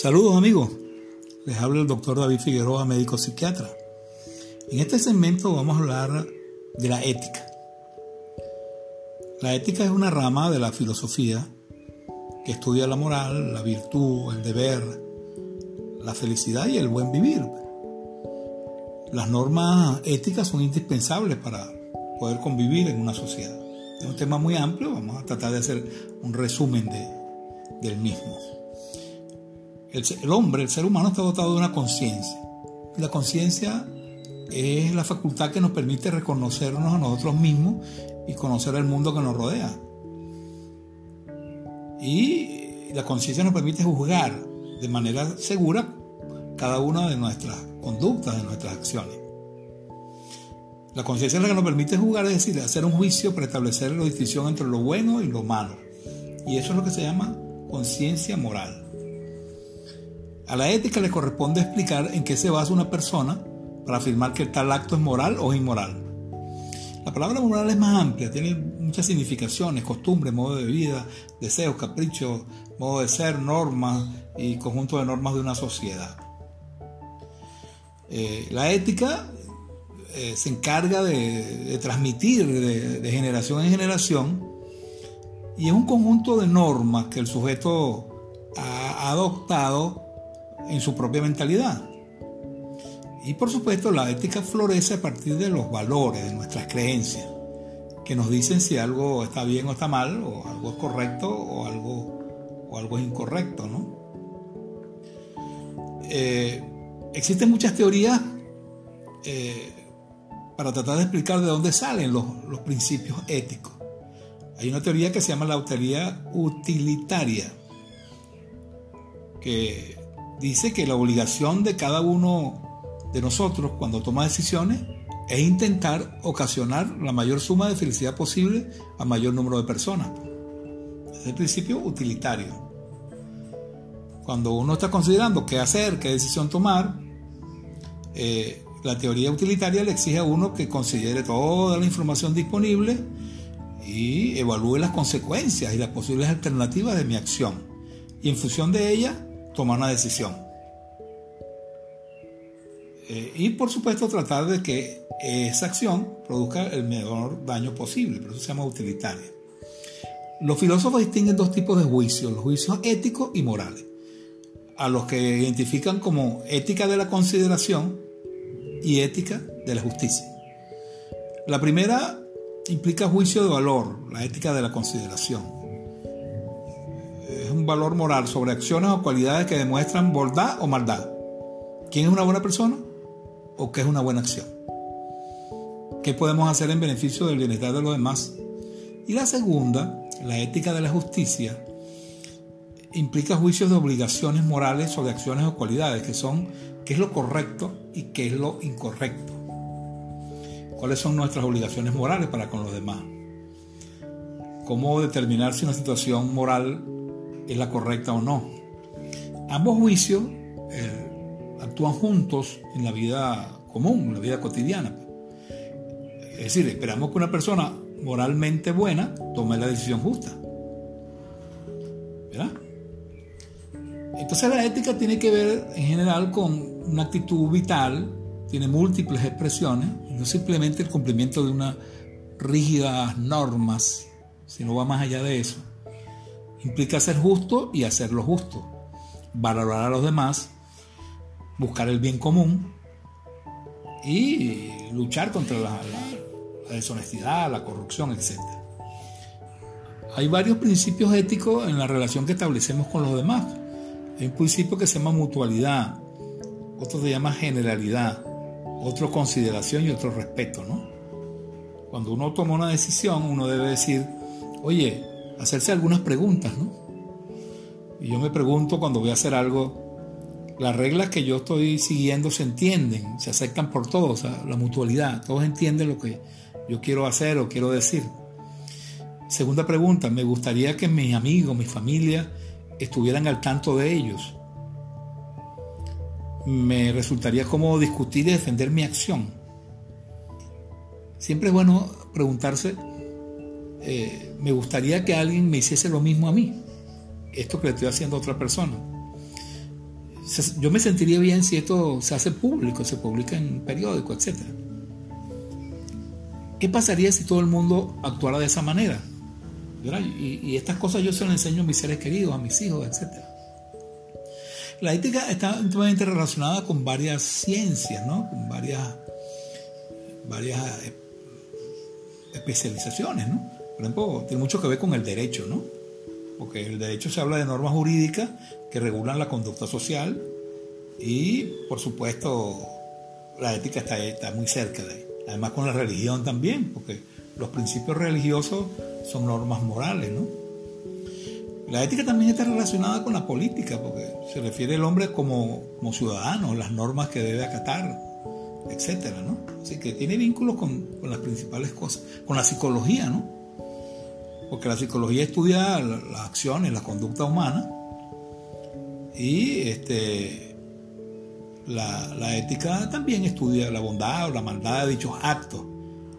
Saludos amigos, les habla el doctor David Figueroa, médico psiquiatra. En este segmento vamos a hablar de la ética. La ética es una rama de la filosofía que estudia la moral, la virtud, el deber, la felicidad y el buen vivir. Las normas éticas son indispensables para poder convivir en una sociedad. Es un tema muy amplio, vamos a tratar de hacer un resumen de, del mismo. El, hombre, el ser humano está dotado de una conciencia. La conciencia es la facultad que nos permite reconocernos a nosotros mismos y conocer el mundo que nos rodea. Y la conciencia nos permite juzgar de manera segura cada una de nuestras conductas, de nuestras acciones. La conciencia es la que nos permite juzgar, es decir, hacer un juicio para establecer la distinción entre lo bueno y lo malo. Y eso es lo que se llama conciencia moral. A la ética le corresponde explicar en qué se basa una persona para afirmar que tal acto es moral o inmoral. La palabra moral es más amplia, tiene muchas significaciones, costumbres, modo de vida, deseos, caprichos, modo de ser, normas y conjunto de normas de una sociedad. Eh, la ética eh, se encarga de, transmitir de, generación en generación y es un conjunto de normas que el sujeto ha adoptado en su propia mentalidad. Y por supuesto la ética florece a partir de los valores, de nuestras creencias, que nos dicen si algo está bien o está mal, o algo es correcto o algo, o algo es incorrecto. ¿no? Eh, existen muchas teorías eh, para tratar de explicar de dónde salen los, los principios éticos. Hay una teoría que se llama la teoría utilitaria, que dice que la obligación de cada uno de nosotros cuando toma decisiones es intentar ocasionar la mayor suma de felicidad posible a mayor número de personas. Es el principio utilitario. Cuando uno está considerando qué hacer, qué decisión tomar, eh, la teoría utilitaria le exige a uno que considere toda la información disponible y evalúe las consecuencias y las posibles alternativas de mi acción. Y en función de ella, tomar una decisión. Eh, y por supuesto tratar de que esa acción produzca el menor daño posible, pero eso se llama utilitaria. Los filósofos distinguen dos tipos de juicios, los juicios éticos y morales, a los que identifican como ética de la consideración y ética de la justicia. La primera implica juicio de valor, la ética de la consideración valor moral sobre acciones o cualidades que demuestran bondad o maldad. ¿Quién es una buena persona? ¿O qué es una buena acción? ¿Qué podemos hacer en beneficio del bienestar de los demás? Y la segunda, la ética de la justicia, implica juicios de obligaciones morales sobre acciones o cualidades, que son qué es lo correcto y qué es lo incorrecto. ¿Cuáles son nuestras obligaciones morales para con los demás? ¿Cómo determinar si una situación moral es la correcta o no. Ambos juicios eh, actúan juntos en la vida común, en la vida cotidiana. Es decir, esperamos que una persona moralmente buena tome la decisión justa. ¿Verdad? Entonces la ética tiene que ver en general con una actitud vital, tiene múltiples expresiones, no simplemente el cumplimiento de unas rígidas normas, sino va más allá de eso. Implica ser justo y hacer lo justo, valorar a los demás, buscar el bien común y luchar contra la, deshonestidad, la corrupción, etc. Hay varios principios éticos en la relación que establecemos con los demás. Hay un principio que se llama mutualidad, otro se llama generalidad, otro consideración y otro respeto, ¿no? Cuando uno toma una decisión, uno debe decir, oye, hacerse algunas preguntas, ¿no? Y yo me pregunto cuando voy a hacer algo, las reglas que yo estoy siguiendo se entienden, se aceptan por todos, la mutualidad, todos entienden lo que yo quiero hacer o quiero decir. Segunda pregunta, me gustaría que mis amigos, mi familia, estuvieran al tanto de ellos me resultaría cómodo discutir y defender mi acción. Siempre es bueno preguntarse, eh, me gustaría que alguien me hiciese lo mismo a mí, esto que le estoy haciendo a otra persona. Yo me sentiría bien si esto se hace público, se publica en periódico, etc. ¿Qué pasaría si todo el mundo actuara de esa manera? Y, estas cosas yo se las enseño a mis seres queridos, a mis hijos, etcétera. La ética está íntimamente relacionada con varias ciencias, ¿no? Con varias, varias eh, especializaciones, ¿no? Por ejemplo, tiene mucho que ver con el derecho, ¿no? Porque el derecho se habla de normas jurídicas que regulan la conducta social y, por supuesto, la ética está, está muy cerca de ahí. Además con la religión también, porque los principios religiosos son normas morales, ¿no? La ética también está relacionada con la política, porque se refiere al hombre como, ciudadano, las normas que debe acatar, etcétera, ¿no? Así que tiene vínculos con, las principales cosas, con la psicología, ¿no? Porque la psicología estudia las acciones, la conducta humana, y este, la, la, ética también estudia la bondad o la maldad de dichos actos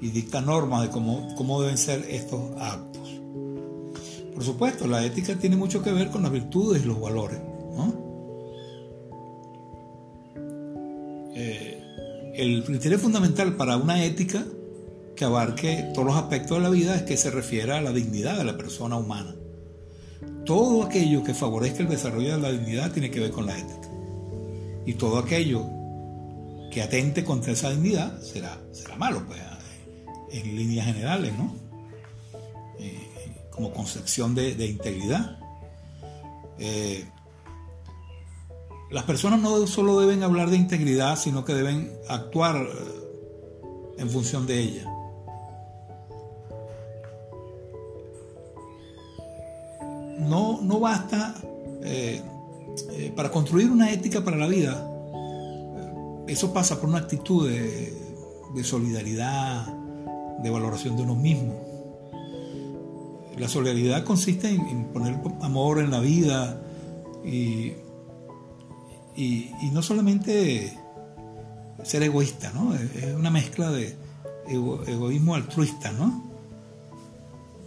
y dicta normas de cómo, cómo deben ser estos actos. Por supuesto, la ética tiene mucho que ver con las virtudes y los valores. Eh, el criterio fundamental para una ética que abarque todos los aspectos de la vida es que se refiera a la dignidad de la persona humana. Todo aquello que favorezca el desarrollo de la dignidad tiene que ver con la ética. Y todo aquello que atente contra esa dignidad será, será malo, pues, en líneas generales, ¿no? como concepción de, integridad. Eh, las personas no solo deben hablar de integridad, sino que deben actuar eh, en función de ella. No, no basta eh, para construir una ética para la vida. Eso pasa por una actitud de, solidaridad, de valoración de uno mismo. La solidaridad consiste en, poner amor en la vida y, no solamente ser egoísta, ¿no? Es una mezcla de egoísmo altruista, ¿no?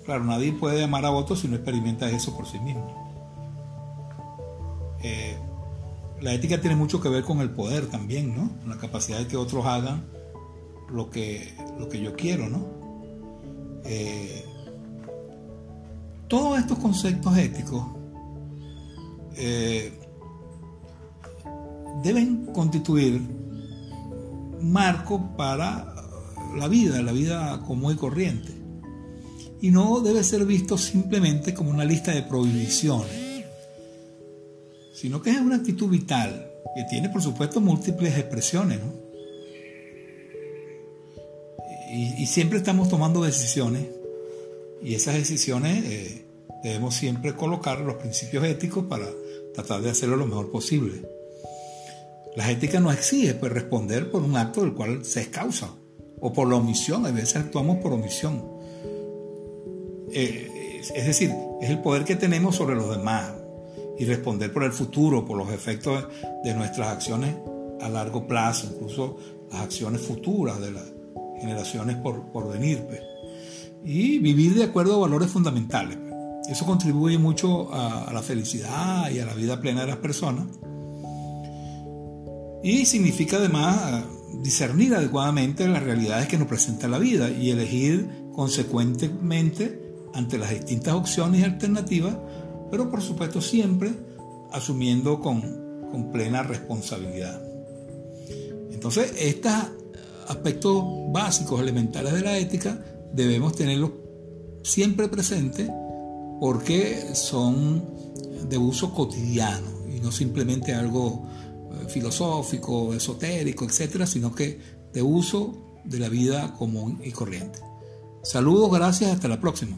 Claro, nadie puede amar a otros si no experimenta eso por sí mismo. Eh, la ética tiene mucho que ver con el poder también, ¿no? Con la capacidad de que otros hagan lo que, lo que yo quiero, ¿no? Eh, todos estos conceptos éticos eh, deben constituir marco para la vida, la vida común y corriente. Y no debe ser visto simplemente como una lista de prohibiciones, sino que es una actitud vital que tiene, por supuesto, múltiples expresiones. Y, y siempre estamos tomando decisiones y esas decisiones eh, debemos siempre colocar los principios éticos para tratar de hacerlo lo mejor posible. La ética nos exige pues, responder por un acto del cual se es causa o por la omisión, a veces actuamos por omisión. Eh, es decir, es el poder que tenemos sobre los demás y responder por el futuro, por los efectos de nuestras acciones a largo plazo, incluso las acciones futuras de las generaciones por, por venir. Pues y vivir de acuerdo a valores fundamentales. Eso contribuye mucho a, la felicidad y a la vida plena de las personas. Y significa además discernir adecuadamente las realidades que nos presenta la vida y elegir consecuentemente ante las distintas opciones y alternativas, pero por supuesto siempre asumiendo con, con plena responsabilidad. Entonces, estos aspectos básicos, elementales de la ética, debemos tenerlos siempre presentes porque son de uso cotidiano y no simplemente algo eh, filosófico, esotérico, etcétera, sino que de uso de la vida común y corriente. Saludos, gracias, hasta la próxima.